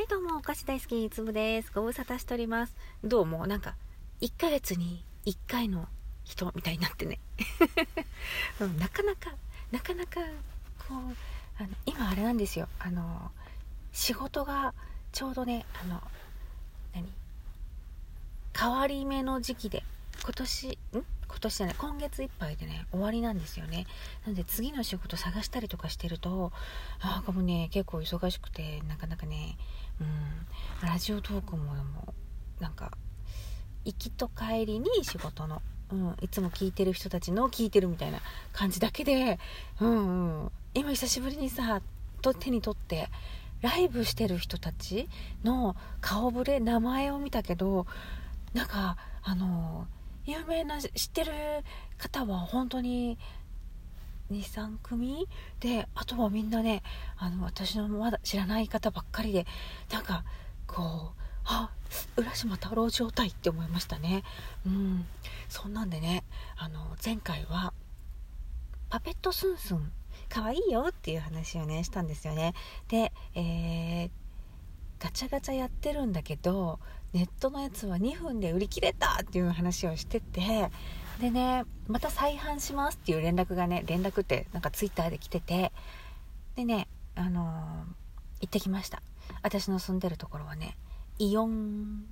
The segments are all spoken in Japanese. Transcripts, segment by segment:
はい、どうも、お菓子大好き、つぶです。ご無沙汰しております。どうも、なんか、1ヶ月に1回の人みたいになってね。うんなかなか、なかなか、こう、あの今あれなんですよ。あの、仕事がちょうどね、あの、何？変わり目の時期で、今年、ん？今年じゃない、今月いっぱいでね、終わりなんですよね。なんで次の仕事探したりとかしてると、なんかもね、結構忙しくて、なかなかね、うん、ラジオトークももなんか行きと帰りに仕事の、うん、いつも聞いてる人たちの聞いてるみたいな感じだけで、うんうん、今久しぶりにさと手に取ってライブしてる人たちの顔ぶれ名前を見たけどなんかあの有名な知ってる方は本当に23組？であとはみんなねあの私のまだ知らない方ばっかりでなんかこうあ浦島太郎状態って思いましたね。うん。そんなんでねあの前回はパペットスンスンかわいいよっていう話をねしたんですよね。でえーガチャガチャやってるんだけどネットのやつは2分で売り切れたっていう話をしててでねまた再販しますっていう連絡がね連絡ってなんかツイッターで来ててでねあのー行ってきました。私の住んでるところはねイオン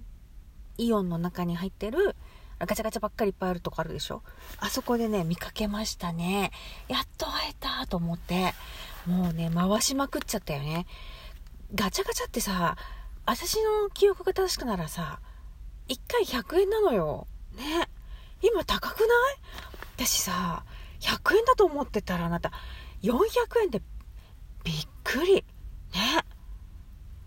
イオンの中に入ってるガチャガチャばっかりいっぱいあるとこあるでしょ？あそこでね見かけましたね。やっと会えたと思ってもうね回しまくっちゃったよね。ガチャガチャってさ私の記憶が正しくならさ1回100円なのよ。ね。今高くない？私さ100円だと思ってたらあなた400円でびっくり。ね。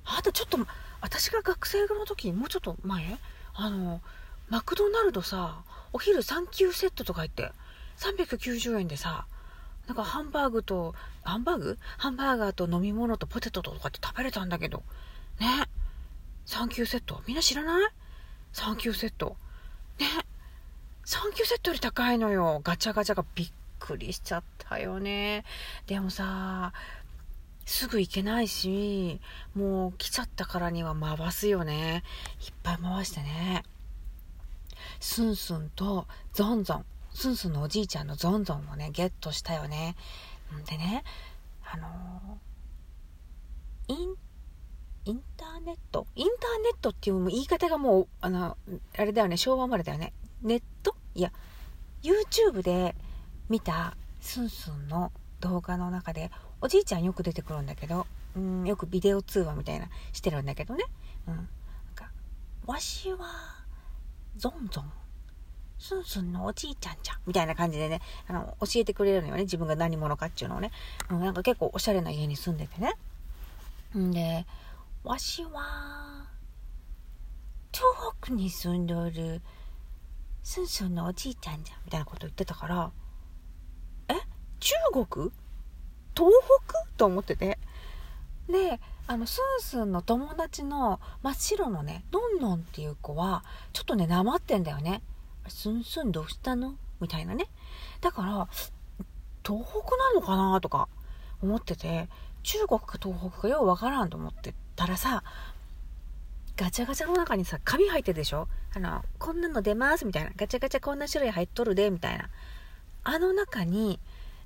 あなたちょっと私が学生の時もうちょっと前？あのマクドナルドさお昼3級セットとか言って390円でさなんかハンバーグとハンバーグ？ハンバーガーと飲み物とポテトとかって食べれたんだけど。ね。3級セット。みんな知らない ?3 級セット。ね。3級セットより高いのよ。ガチャガチャがびっくりしちゃったよね。でもさすぐ行けないしもう来ちゃったからには回すよね。いっぱい回してね。スンスンとゾンゾン。スンスンのおじいちゃんのゾンゾンをねゲットしたよね。んでねあのーインインターネット？インターネットっていう言い方がもうあのあれだよね。昭和生まれだよね。ネット？いや YouTube で見たスンスンの動画の中でおじいちゃんよく出てくるんだけど、うん、よくビデオ通話みたいなしてるんだけどね、うん、なんか「わしはゾンゾン。スンスンのおじいちゃんじゃん」みたいな感じでねあの教えてくれるのよね。自分が何者かっていうのをね、うん、なんか結構おしゃれな家に住んでてね。んで「わしは東北に住んでおるスンスンのおじいちゃんじゃん」みたいなこと言ってたから「え？中国？東北?」と思ってて。であのスンスンの友達の真っ白のねのんのんっていう子はちょっとねなまってんだよね「スンスンどうしたの?」みたいなね。だから東北なのかな？とか思ってて。中国か東北かようわからんと思って。たらさガチャガチャの中にさ紙入ってるでしょ？あのこんなの出ますみたいな。ガチャガチャこんな種類入っとるでみたいな。あの中に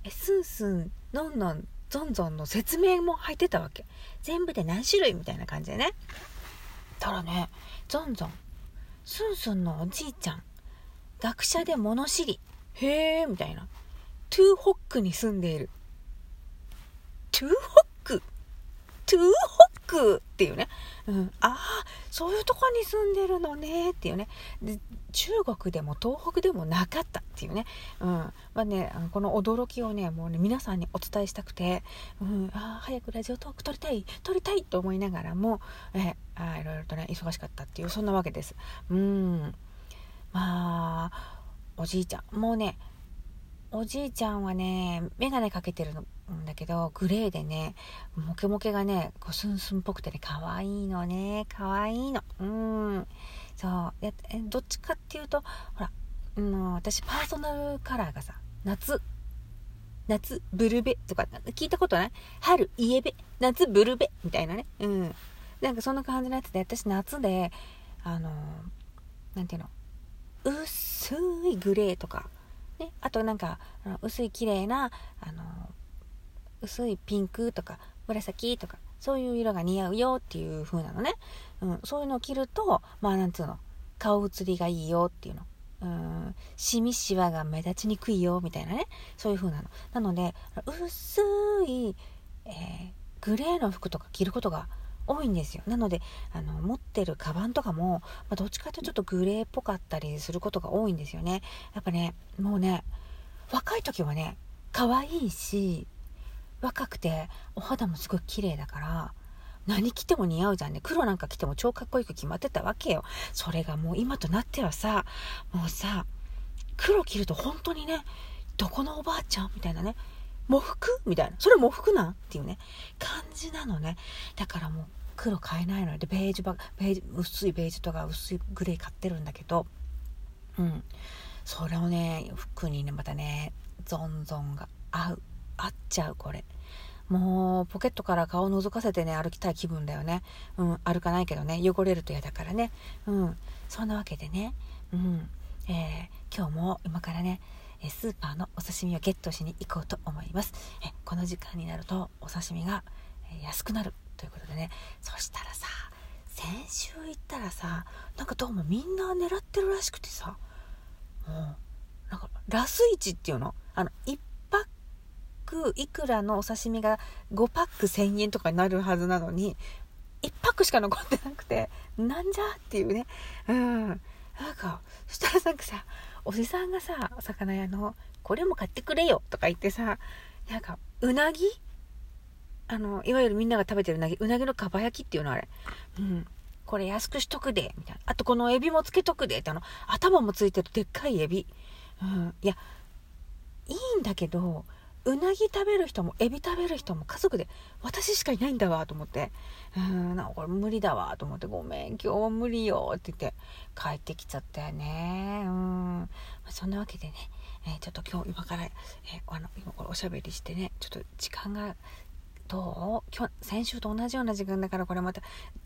えスンスンのんのんゾンゾンの説明も入ってたわけ。全部で何種類みたいな感じでね。たらねゾンゾンスンスンのおじいちゃん学者で物知り。へえみたいな。トゥーホックに住んでいる。トゥーホック？トゥーホックっていうね、うん、ああそういうとこに住んでるのねっていうね。で中国でも東北でもなかったっていうね、うん。まあね、あのこの驚きをねもうね皆さんにお伝えしたくて、うん、あ早くラジオトーク撮りたい。撮りたいと思いながらもえあいろいろとね忙しかったっていうそんなわけです。うん。まあおじいちゃん。もうねおじいちゃんはね眼鏡かけてるのんだけどグレーでねモケモケがねこうスンスンっぽくてね可愛いのね可愛いの。うん。そう。やえどっちかっていうとほら、うん、私パーソナルカラーがさ夏。夏ブルベとか聞いたことない？春イエベ。夏ブルベみたいなね。うん。なんかそんな感じのやつで私夏であのなんていうの？薄いグレーとか、ね、あとなんか薄い綺麗なあの薄いピンクとか紫とかそういう色が似合うよっていう風なのね、うん、そういうのを着るとまあなんつうの顔写りがいいよっていうの。うんシミシワが目立ちにくいよみたいなね。そういう風なの。なので薄い、えー、グレーの服とか着ることが多いんですよ。なのであの持ってるカバンとかも、まあ、どっちかというとちょっとグレーっぽかったりすることが多いんですよね。やっぱねもうね若い時はね可愛いし若くてお肌もすごい綺麗だから何着ても似合うじゃんね。黒なんか着ても超かっこよく決まってたわけよ。それがもう今となってはさもうさ黒着ると本当にねどこのおばあちゃんみたいなね喪服？みたいな。それ喪服なん？っていうね。感じなのね。だからもう黒買えないのでベージュばベージュ薄いベージュとか薄いグレー買ってるんだけど。うん。それをね服にねまたねゾンゾンが合う。合っちゃうこれ。もうポケットから顔を覗かせてね歩きたい気分だよね。うん歩かないけどね。汚れると嫌だからね。うん。そんなわけでね。うん。えー、今日も今からねスーパーのお刺身をゲットしに行こうと思います。えこの時間になるとお刺身が安くなるということでね。そしたらさ先週行ったらさなんかどうもみんな狙ってるらしくてさ。もうなんかラス市っていうの？あの1いくらのお刺身が5パック1000円とかになるはずなのに1パックしか残ってなくてなんじゃっていうね。うん。なんかそしたらなんかさおじさんがさ魚屋の「これも買ってくれよ」とか言ってさなんかうなぎ？あのいわゆるみんなが食べてるうなぎ。うなぎのかば焼きっていうのあれ。うん。これ安くしとくでみたいな。あとこのエビもつけとくでってあの頭もついてるでっかいエビ。うん。いやいいんだけどうなぎ食べる人もエビ食べる人も家族で私しかいないんだわと思って。うんなんかこれ無理だわと思ってごめん今日は無理よって言って帰ってきちゃったよね。うん、まあ、そんなわけでね、えー、ちょっと今日今から、えー、あの今これおしゃべりしてねちょっと時間がどう？今日先週と同じような時間だからこれまた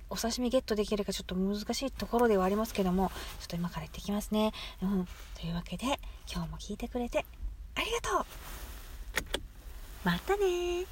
お刺身ゲットできるかちょっと難しいところではありますけどもちょっと今から行ってきますね。うん、というわけで今日も聞いてくれてありがとう。またね